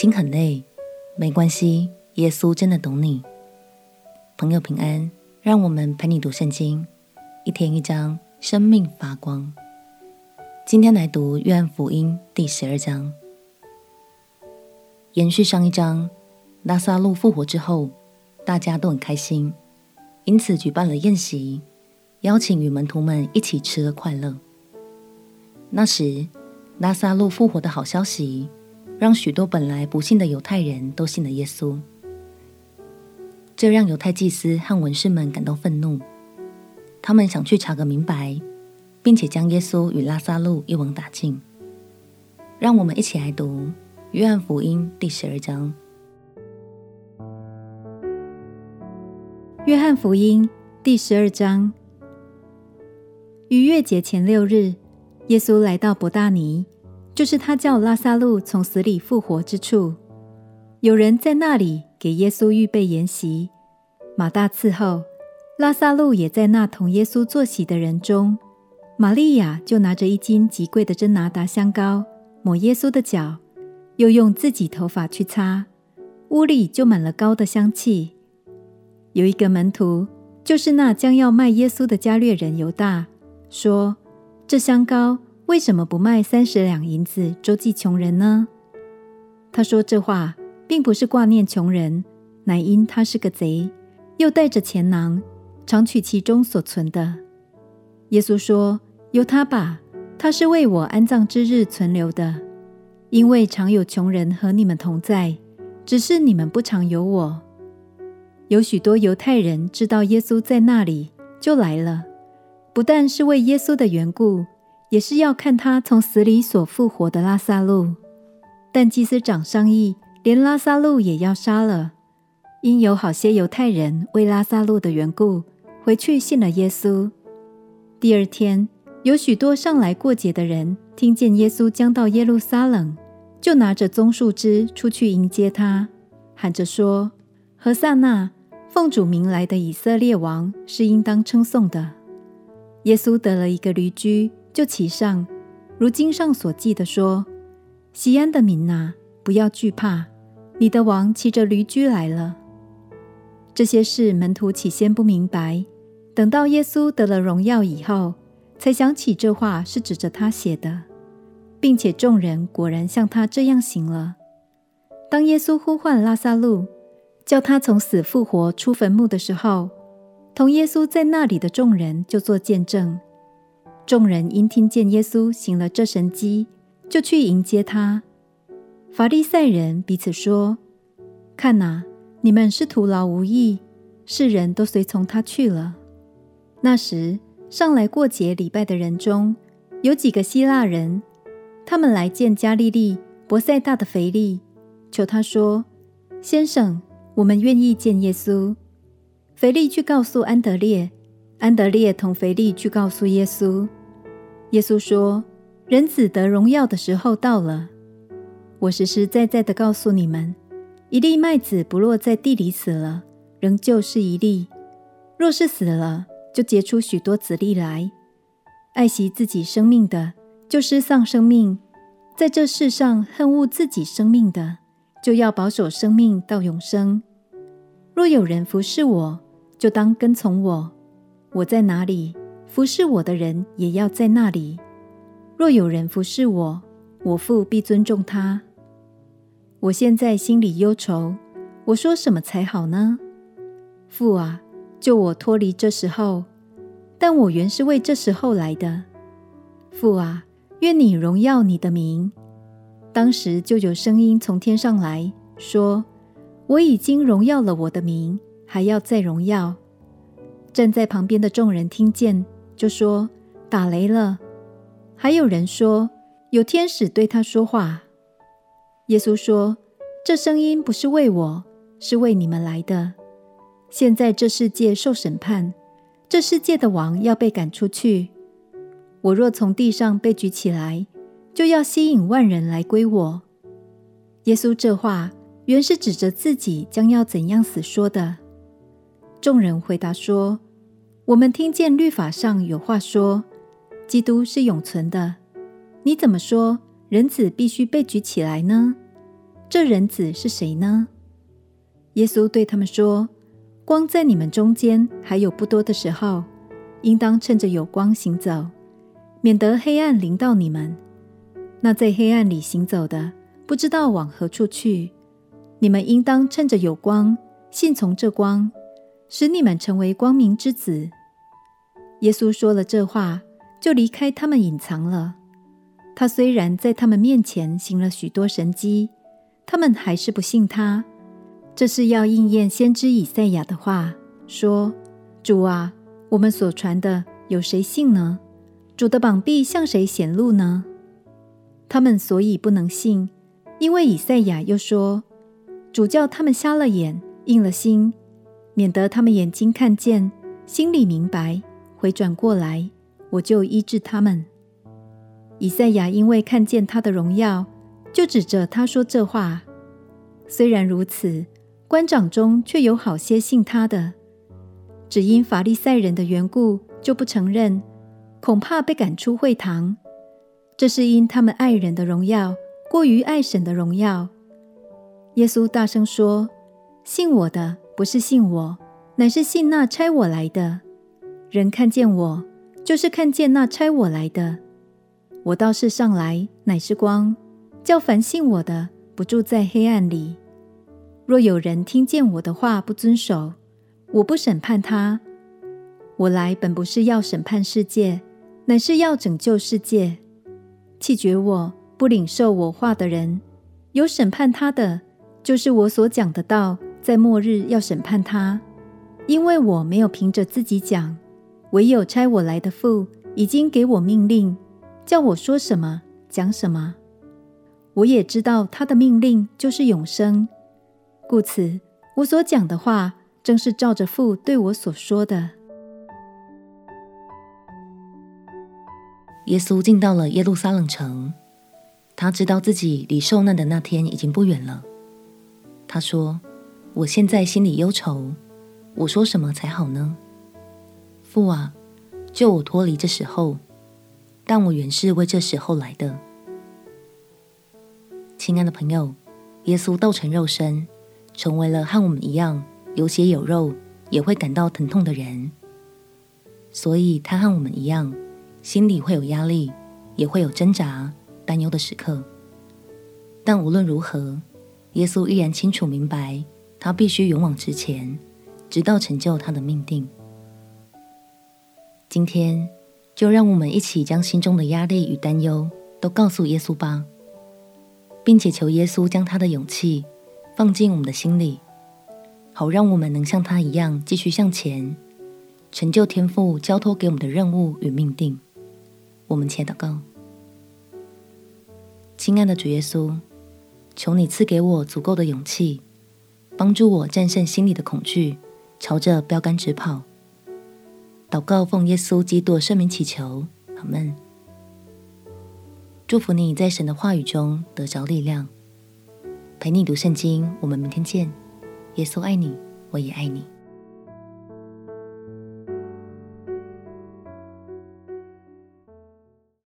心很累，没关系，耶稣真的懂你。朋友平安，让我们陪你读圣经，一天一章，生命发光。今天来读约翰福音第十二章，延续上一章，拉撒路复活之后，大家都很开心，因此举办了宴席，邀请与门徒们一起吃了快乐。那时，拉撒路复活的好消息，让许多本来不信的犹太人都信了耶稣。这让犹太祭司和文士们感到愤怒，他们想去查个明白，并且将耶稣与拉撒路一网打尽。让我们一起来读《约翰福音》第十二章。《约翰福音》第十二章，逾越节前六日。耶稣来到伯大尼，就是他叫拉撒路从死里复活之处。有人在那里给耶稣预备筵席，马大伺候，拉撒路也在那同耶稣坐席的人中。玛利亚就拿着一斤极贵的真拿达香膏，抹耶稣的脚，又用自己头发去擦，屋里就满了膏的香气。有一个门徒，就是那将要卖耶稣的加略人犹大，说。这香膏为什么不卖三十两银子周济穷人呢？他说这话并不是挂念穷人，乃因他是个贼，又带着钱囊，常取其中所存的。耶稣说：“由他吧，他是为我安葬之日存留的，因为常有穷人和你们同在，只是你们不常有我。”有许多犹太人知道耶稣在那里，就来了。不但是为耶稣的缘故，也是要看他从死里所复活的拉撒路。但祭司长商议，连拉撒路也要杀了，因有好些犹太人为拉撒路的缘故，回去信了耶稣。第二天，有许多上来过节的人，听见耶稣将到耶路撒冷，就拿着棕树枝出去迎接他，喊着说：“何塞那，奉主名来的以色列王，是应当称颂的。”耶稣得了一个驴驹，就骑上，如经上所记的说：“西安的民哪，不要惧怕，你的王骑着驴驹来了。”这些事门徒起先不明白，等到耶稣得了荣耀以后，才想起这话是指着他写的，并且众人果然像他这样行了。当耶稣呼唤拉撒路，叫他从死复活出坟墓的时候，同耶稣在那里的众人就作见证。众人因听见耶稣行了这神迹，就去迎接他。法利赛人彼此说：“看哪，你们是徒劳无益，世人都随从他去了。”那时上来过节礼拜的人中有几个希腊人，他们来见加利利伯赛大的腓利，求他说：“先生，我们愿意见耶稣。”腓利去告诉安德烈，安德烈同腓利去告诉耶稣。耶稣说：“人子得荣耀的时候到了。我实实在在的告诉你们，一粒麦子不落在地里死了，仍旧是一粒；若是死了，就结出许多子粒来。爱惜自己生命的，就失丧生命；在这世上恨恶自己生命的，就要保守生命到永生。若有人服侍我，就当跟从我，我在哪里，服侍我的人也要在那里。若有人服侍我，我父必尊重他。我现在心里忧愁，我说什么才好呢？父啊，救我脱离这时候！但我原是为这时候来的。父啊，愿你荣耀你的名。当时就有声音从天上来说：我已经荣耀了我的名。还要再荣耀。站在旁边的众人听见，就说：“打雷了。”还有人说：“有天使对他说话。”耶稣说：“这声音不是为我，是为你们来的。现在这世界受审判，这世界的王要被赶出去。我若从地上被举起来，就要吸引万人来归我。”耶稣这话原是指着自己将要怎样死说的。众人回答说：“我们听见律法上有话说，基督是永存的。你怎么说人子必须被举起来呢？这人子是谁呢？”耶稣对他们说：“光在你们中间还有不多的时候，应当趁着有光行走，免得黑暗临到你们。那在黑暗里行走的，不知道往何处去。你们应当趁着有光，信从这光，使你们成为光明之子。”耶稣说了这话，就离开他们隐藏了。他虽然在他们面前行了许多神迹，他们还是不信他。这是要应验先知以赛亚的话，说：“主啊，我们所传的有谁信呢？主的膀臂向谁显露呢？”他们所以不能信，因为以赛亚又说：“主叫他们瞎了眼，硬了心，免得他们眼睛看见，心里明白，回转过来，我就医治他们。”以赛亚因为看见他的荣耀，就指着他说这话。虽然如此，官长中却有好些信他的，只因法利赛人的缘故，就不承认，恐怕被赶出会堂。这是因他们爱人的荣耀过于爱神的荣耀。耶稣大声说：“信我的，不是信我，乃是信那差我来的。人看见我，就是看见那差我来的。”我到世上来，乃是光，叫凡信我的，不住在黑暗里。若有人听见我的话不遵守，我不审判他。我来本不是要审判世界，乃是要拯救世界。弃绝我不领受我话的人，有审判他的，就是我所讲的道，在末日要审判他。因为我没有凭着自己讲，唯有差我来的父已经给我命令。叫我说什么，讲什么，我也知道他的命令就是永生，故此我所讲的话，正是照着父对我所说的。耶稣进到了耶路撒冷城，他知道自己离受难的那天已经不远了。他说：“我现在心里忧愁，我说什么才好呢？父啊，救我脱离这时候。”但我原是为这时候来的，亲爱的朋友，耶稣道成肉身，成为了和我们一样有血有肉，也会感到疼痛的人，所以他和我们一样，心里会有压力，也会有挣扎、担忧的时刻。但无论如何，耶稣依然清楚明白，他必须勇往直前，直到成就他的命定。今天。就让我们一起将心中的压力与担忧都告诉耶稣吧，并且求耶稣将他的勇气放进我们的心里，好让我们能像他一样继续向前，成就天父交托给我们的任务与命定。我们且祷告：亲爱的主耶稣，求你赐给我足够的勇气，帮助我战胜心里的恐惧，朝着标杆直跑。祷告，奉耶稣基督圣名祈求，阿门。祝福你在神的话语中得着力量，陪你读圣经。我们明天见。耶稣爱你，我也爱你。